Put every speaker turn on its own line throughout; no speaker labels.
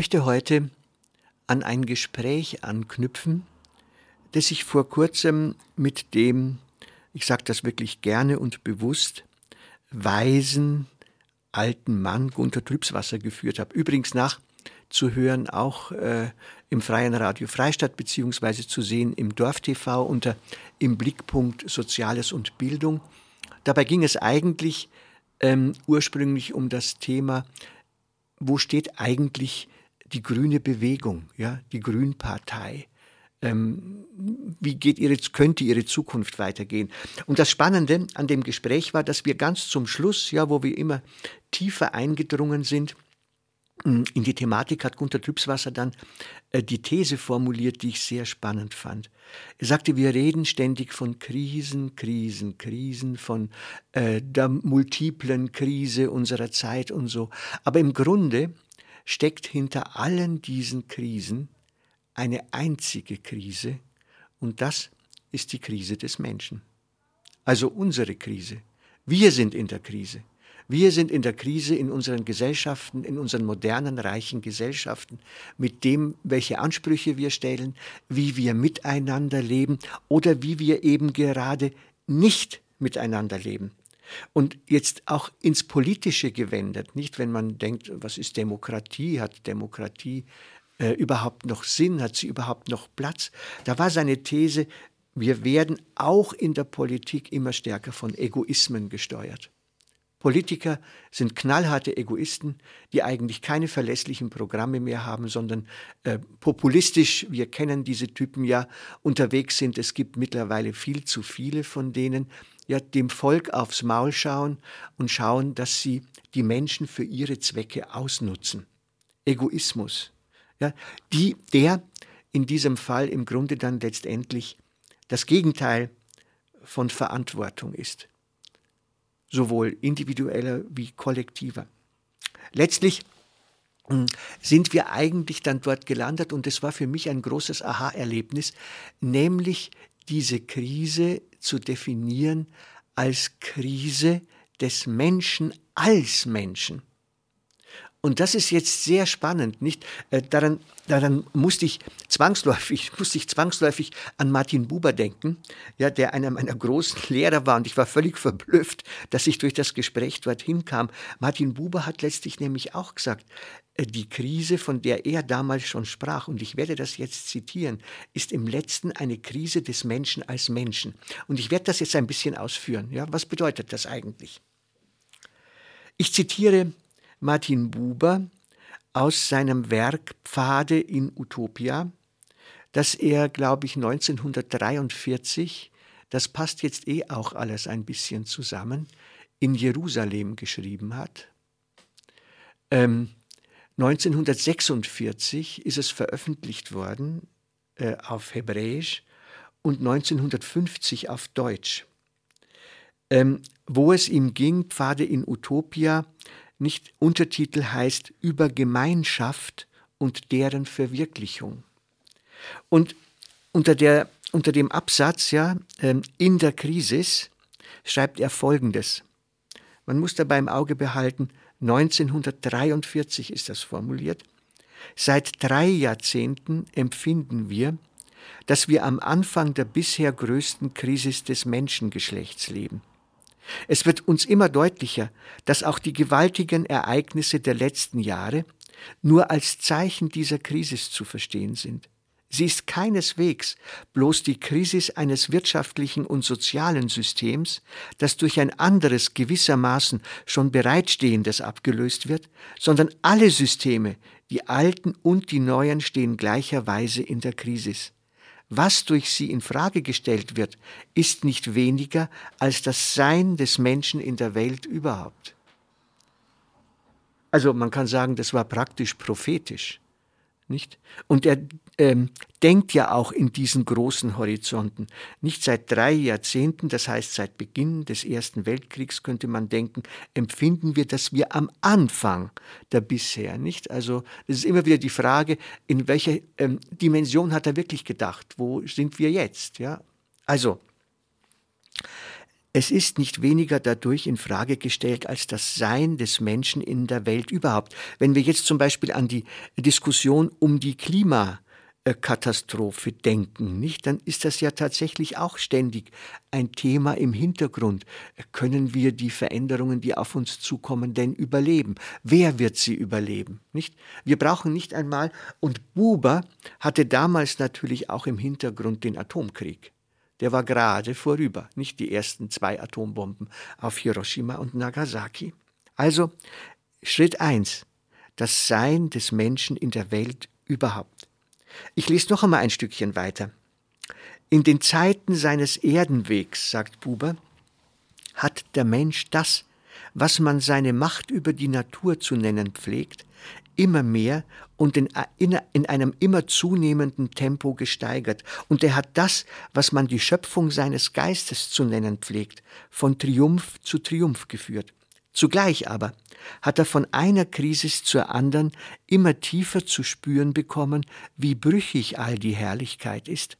Möchte heute an ein Gespräch anknüpfen, das ich vor kurzem mit dem, ich sage das wirklich gerne und bewusst, weisen alten Mann Gunther Trübswasser geführt habe. Übrigens nachzuhören auch äh, im Freien Radio Freistadt beziehungsweise zu sehen im Dorf-TV unter im Blickpunkt Soziales und Bildung. Dabei ging es eigentlich ähm, ursprünglich um das Thema, wo steht eigentlich die grüne Bewegung, ja, die Grünpartei. Ähm, wie geht ihre, könnte ihre Zukunft weitergehen? Und das Spannende an dem Gespräch war, dass wir ganz zum Schluss, ja, wo wir immer tiefer eingedrungen sind, mm, in die Thematik hat Gunter Trübswasser dann äh, die These formuliert, die ich sehr spannend fand. Er sagte, wir reden ständig von Krisen, Krisen, Krisen, von äh, der multiplen Krise unserer Zeit und so. Aber im Grunde steckt hinter allen diesen Krisen eine einzige Krise und das ist die Krise des Menschen. Also unsere Krise. Wir sind in der Krise. Wir sind in der Krise in unseren Gesellschaften, in unseren modernen, reichen Gesellschaften, mit dem, welche Ansprüche wir stellen, wie wir miteinander leben oder wie wir eben gerade nicht miteinander leben. Und jetzt auch ins Politische gewendet, nicht wenn man denkt, was ist Demokratie, hat Demokratie äh, überhaupt noch Sinn, hat sie überhaupt noch Platz? Da war seine These, wir werden auch in der Politik immer stärker von Egoismen gesteuert. Politiker sind knallharte Egoisten, die eigentlich keine verlässlichen Programme mehr haben, sondern äh, populistisch, wir kennen diese Typen ja, unterwegs sind. Es gibt mittlerweile viel zu viele von denen, ja dem Volk aufs Maul schauen und schauen, dass sie die Menschen für ihre Zwecke ausnutzen. Egoismus, ja, die, der in diesem Fall im Grunde dann letztendlich das Gegenteil von Verantwortung ist, sowohl individueller wie kollektiver. Letztlich hm, sind wir eigentlich dann dort gelandet und es war für mich ein großes Aha-Erlebnis, nämlich diese Krise zu definieren als Krise des Menschen als Menschen. Und das ist jetzt sehr spannend, nicht? Äh, daran, daran musste ich zwangsläufig, musste ich zwangsläufig an Martin Buber denken, ja, der einer meiner großen Lehrer war und ich war völlig verblüfft, dass ich durch das Gespräch dorthin kam. Martin Buber hat letztlich nämlich auch gesagt, äh, die Krise, von der er damals schon sprach, und ich werde das jetzt zitieren, ist im letzten eine Krise des Menschen als Menschen. Und ich werde das jetzt ein bisschen ausführen. Ja, was bedeutet das eigentlich? Ich zitiere Martin Buber aus seinem Werk Pfade in Utopia, das er, glaube ich, 1943, das passt jetzt eh auch alles ein bisschen zusammen, in Jerusalem geschrieben hat. Ähm, 1946 ist es veröffentlicht worden äh, auf Hebräisch und 1950 auf Deutsch, ähm, wo es ihm ging, Pfade in Utopia, nicht Untertitel heißt über Gemeinschaft und deren Verwirklichung. Und unter, der, unter dem Absatz ja, ähm, in der Krise schreibt er Folgendes. Man muss dabei im Auge behalten, 1943 ist das formuliert. Seit drei Jahrzehnten empfinden wir, dass wir am Anfang der bisher größten Krise des Menschengeschlechts leben. Es wird uns immer deutlicher, dass auch die gewaltigen Ereignisse der letzten Jahre nur als Zeichen dieser Krise zu verstehen sind. Sie ist keineswegs bloß die Krise eines wirtschaftlichen und sozialen Systems, das durch ein anderes gewissermaßen schon bereitstehendes abgelöst wird, sondern alle Systeme, die alten und die neuen, stehen gleicherweise in der Krise. Was durch sie in Frage gestellt wird, ist nicht weniger als das Sein des Menschen in der Welt überhaupt. Also man kann sagen, das war praktisch prophetisch. Nicht? Und er ähm, denkt ja auch in diesen großen Horizonten. Nicht seit drei Jahrzehnten, das heißt seit Beginn des Ersten Weltkriegs könnte man denken, empfinden wir, dass wir am Anfang der bisher, nicht? Also es ist immer wieder die Frage, in welcher ähm, Dimension hat er wirklich gedacht? Wo sind wir jetzt? Ja? Also, es ist nicht weniger dadurch in Frage gestellt als das Sein des Menschen in der Welt überhaupt. Wenn wir jetzt zum Beispiel an die Diskussion um die Klimakatastrophe denken, nicht, dann ist das ja tatsächlich auch ständig ein Thema im Hintergrund. Können wir die Veränderungen, die auf uns zukommen, denn überleben? Wer wird sie überleben? Nicht? Wir brauchen nicht einmal, und Buber hatte damals natürlich auch im Hintergrund den Atomkrieg der war gerade vorüber, nicht die ersten zwei Atombomben auf Hiroshima und Nagasaki. Also Schritt eins: das Sein des Menschen in der Welt überhaupt. Ich lese noch einmal ein Stückchen weiter. In den Zeiten seines Erdenwegs, sagt Buber, hat der Mensch das, was man seine Macht über die Natur zu nennen pflegt, immer mehr und in, in, in, einem immer zunehmenden Tempo gesteigert. Und er hat das, was man die Schöpfung seines Geistes zu nennen pflegt, von Triumph zu Triumph geführt. Zugleich aber hat er von einer Krise zur anderen immer tiefer zu spüren bekommen, wie brüchig all die Herrlichkeit ist.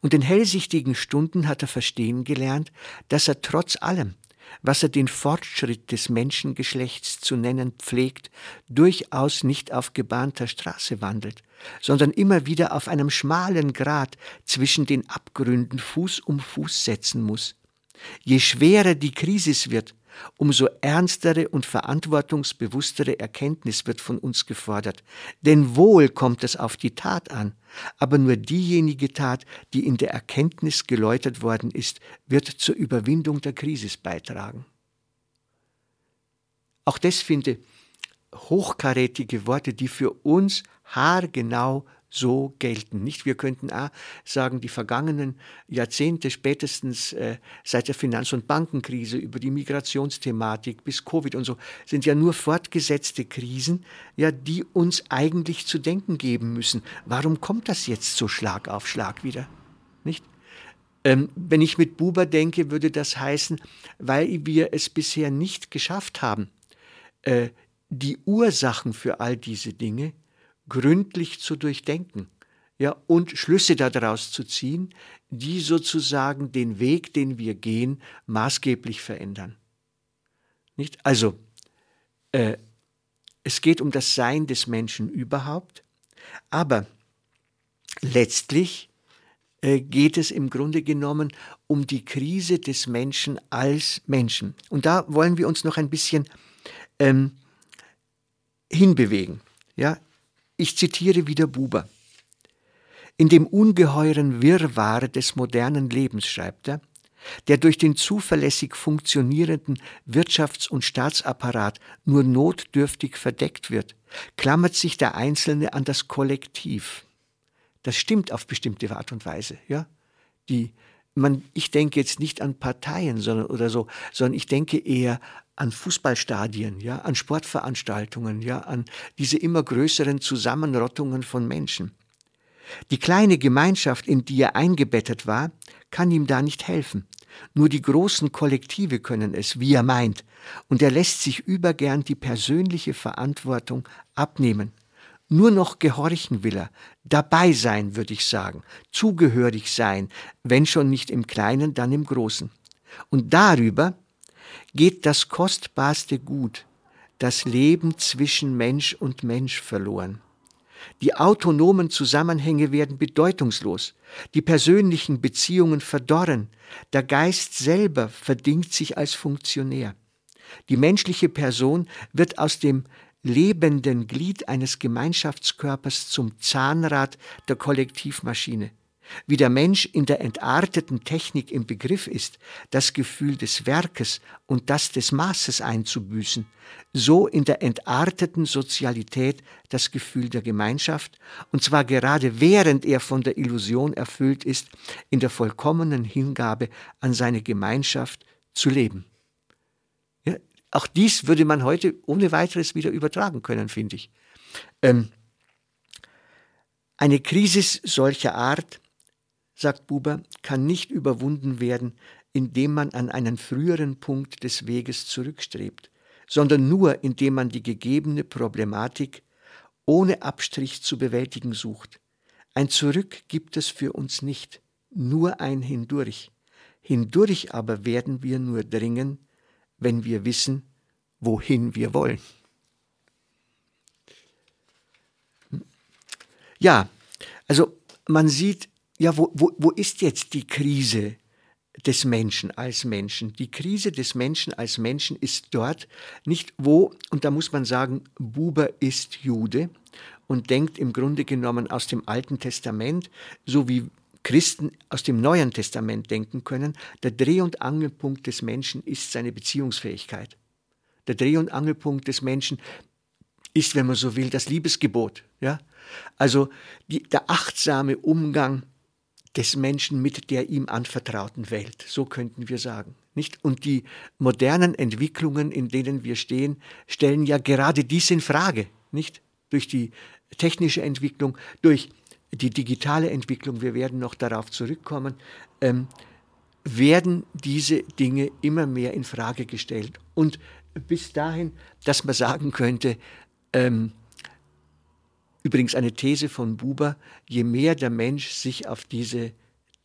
Und in hellsichtigen Stunden hat er verstehen gelernt, dass er trotz allem, was er den Fortschritt des Menschengeschlechts zu nennen pflegt, durchaus nicht auf gebahnter Straße wandelt, sondern immer wieder auf einem schmalen Grat zwischen den Abgründen Fuß um Fuß setzen muss. Je schwerer die Krise wird, umso ernstere und verantwortungsbewusstere Erkenntnis wird von uns gefordert. Denn wohl kommt es auf die Tat an, aber nur diejenige Tat, die in der Erkenntnis geläutert worden ist, wird zur Überwindung der Krise beitragen. Auch das finde hochkarätige Worte, die für uns haargenau so gelten. Nicht, wir könnten auch sagen, die vergangenen Jahrzehnte, spätestens äh, seit der Finanz- und Bankenkrise über die Migrationsthematik bis Covid und so, sind ja nur fortgesetzte Krisen, ja, die uns eigentlich zu denken geben müssen. Warum kommt das jetzt so Schlag auf Schlag wieder? Nicht? Ähm, wenn ich mit Buber denke, würde das heißen, weil wir es bisher nicht geschafft haben, äh, die Ursachen für all diese Dinge gründlich zu durchdenken ja, und Schlüsse daraus zu ziehen, die sozusagen den Weg, den wir gehen, maßgeblich verändern. Nicht? Also, äh, es geht um das Sein des Menschen überhaupt, aber letztlich äh, geht es im Grunde genommen um die Krise des Menschen als Menschen. Und da wollen wir uns noch ein bisschen ähm, hinbewegen. Ja, ich zitiere wieder Buber. In dem ungeheuren Wirrwarr des modernen Lebens, schreibt er, der durch den zuverlässig funktionierenden Wirtschafts- und Staatsapparat nur notdürftig verdeckt wird, klammert sich der Einzelne an das Kollektiv. Das stimmt auf bestimmte Art und Weise, ja. Die, man, ich denke jetzt nicht an Parteien sondern, oder so, sondern ich denke eher an Fußballstadien, ja, an Sportveranstaltungen, ja, an diese immer größeren Zusammenrottungen von Menschen. Die kleine Gemeinschaft, in die er eingebettet war, kann ihm da nicht helfen. Nur die großen Kollektive können es, wie er meint, und er lässt sich übergern die persönliche Verantwortung abnehmen. Nur noch gehorchen will er, dabei sein, würde ich sagen, zugehörig sein, wenn schon nicht im Kleinen, dann im Großen. Und darüber geht das kostbarste Gut, das Leben zwischen Mensch und Mensch verloren. Die autonomen Zusammenhänge werden bedeutungslos, die persönlichen Beziehungen verdorren, der Geist selber verdingt sich als Funktionär. Die menschliche Person wird aus dem lebenden Glied eines Gemeinschaftskörpers zum Zahnrad der Kollektivmaschine. Wie der Mensch in der entarteten Technik im Begriff ist, das Gefühl des Werkes und das des Maßes einzubüßen, so in der entarteten Sozialität das Gefühl der Gemeinschaft, und zwar gerade während er von der Illusion erfüllt ist, in der vollkommenen Hingabe an seine Gemeinschaft zu leben. Ja, auch dies würde man heute ohne weiteres wieder übertragen können, finde ich. Ähm, eine Krise solcher Art sagt Buber, kann nicht überwunden werden, indem man an einen früheren Punkt des Weges zurückstrebt, sondern nur indem man die gegebene Problematik ohne Abstrich zu bewältigen sucht. Ein Zurück gibt es für uns nicht, nur ein Hindurch. Hindurch aber werden wir nur dringen, wenn wir wissen, wohin wir wollen. Ja, also man sieht, ja, wo, wo, wo ist jetzt die Krise des Menschen als Menschen? Die Krise des Menschen als Menschen ist dort nicht wo, und da muss man sagen, Buber ist Jude und denkt im Grunde genommen aus dem Alten Testament, so wie Christen aus dem Neuen Testament denken können, der Dreh- und Angelpunkt des Menschen ist seine Beziehungsfähigkeit. Der Dreh- und Angelpunkt des Menschen ist, wenn man so will, das Liebesgebot. Ja? Also die, der achtsame Umgang des Menschen mit der ihm anvertrauten Welt. So könnten wir sagen. Nicht? Und die modernen Entwicklungen, in denen wir stehen, stellen ja gerade dies in Frage. Nicht? Durch die technische Entwicklung, durch die digitale Entwicklung, wir werden noch darauf zurückkommen, ähm, werden diese Dinge immer mehr in Frage gestellt. Und bis dahin, dass man sagen könnte, ähm, Übrigens eine These von Buber, je mehr der Mensch sich auf diese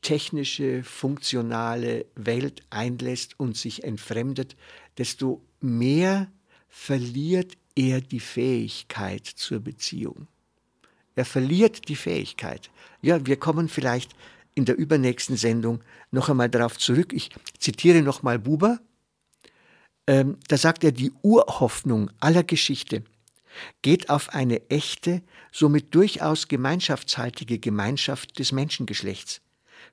technische, funktionale Welt einlässt und sich entfremdet, desto mehr verliert er die Fähigkeit zur Beziehung. Er verliert die Fähigkeit. Ja, wir kommen vielleicht in der übernächsten Sendung noch einmal darauf zurück. Ich zitiere nochmal Buber. Ähm, da sagt er, die Urhoffnung aller Geschichte geht auf eine echte, somit durchaus gemeinschaftshaltige Gemeinschaft des Menschengeschlechts.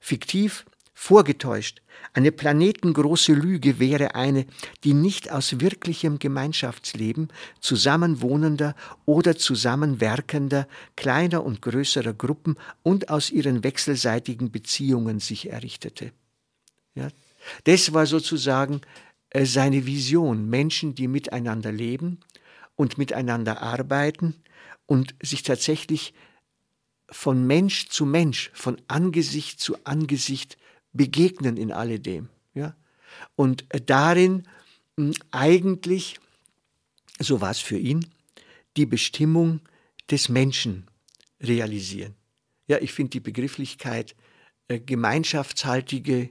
Fiktiv, vorgetäuscht, eine planetengroße Lüge wäre eine, die nicht aus wirklichem Gemeinschaftsleben zusammenwohnender oder zusammenwerkender kleiner und größerer Gruppen und aus ihren wechselseitigen Beziehungen sich errichtete. Ja, das war sozusagen äh, seine Vision, Menschen, die miteinander leben, und miteinander arbeiten und sich tatsächlich von Mensch zu Mensch, von Angesicht zu Angesicht begegnen in alledem. Ja? Und darin hm, eigentlich, so war es für ihn, die Bestimmung des Menschen realisieren. Ja, ich finde die Begrifflichkeit äh, gemeinschaftshaltige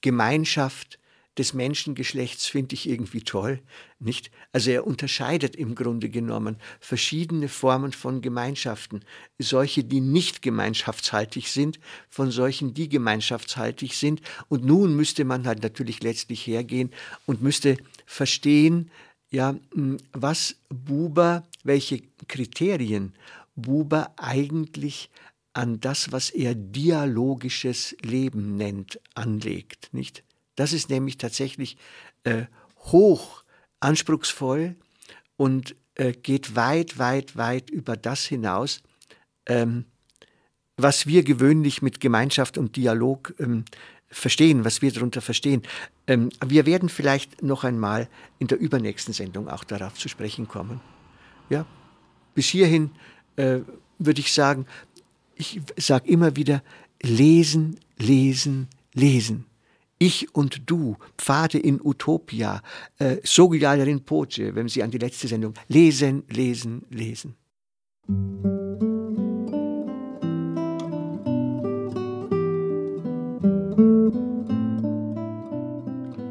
Gemeinschaft des Menschengeschlechts finde ich irgendwie toll, nicht? Also er unterscheidet im Grunde genommen verschiedene Formen von Gemeinschaften, solche, die nicht gemeinschaftshaltig sind, von solchen, die gemeinschaftshaltig sind. Und nun müsste man halt natürlich letztlich hergehen und müsste verstehen, ja, was Buber, welche Kriterien Buber eigentlich an das, was er dialogisches Leben nennt, anlegt, nicht? Das ist nämlich tatsächlich äh, hoch anspruchsvoll und äh, geht weit, weit, weit über das hinaus, ähm, was wir gewöhnlich mit Gemeinschaft und Dialog ähm, verstehen, was wir darunter verstehen. Ähm, wir werden vielleicht noch einmal in der übernächsten Sendung auch darauf zu sprechen kommen. Ja, bis hierhin äh, würde ich sagen, ich sage immer wieder, lesen, lesen, lesen. Ich und du, Pfade in Utopia, äh, Sogyal Rinpoche, wenn Sie an die letzte Sendung, lesen, lesen, lesen.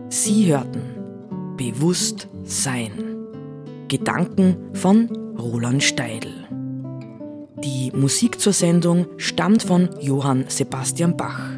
Sie hörten Bewusst Sein. Gedanken von Roland Steidl. Die Musik zur Sendung stammt von Johann Sebastian Bach.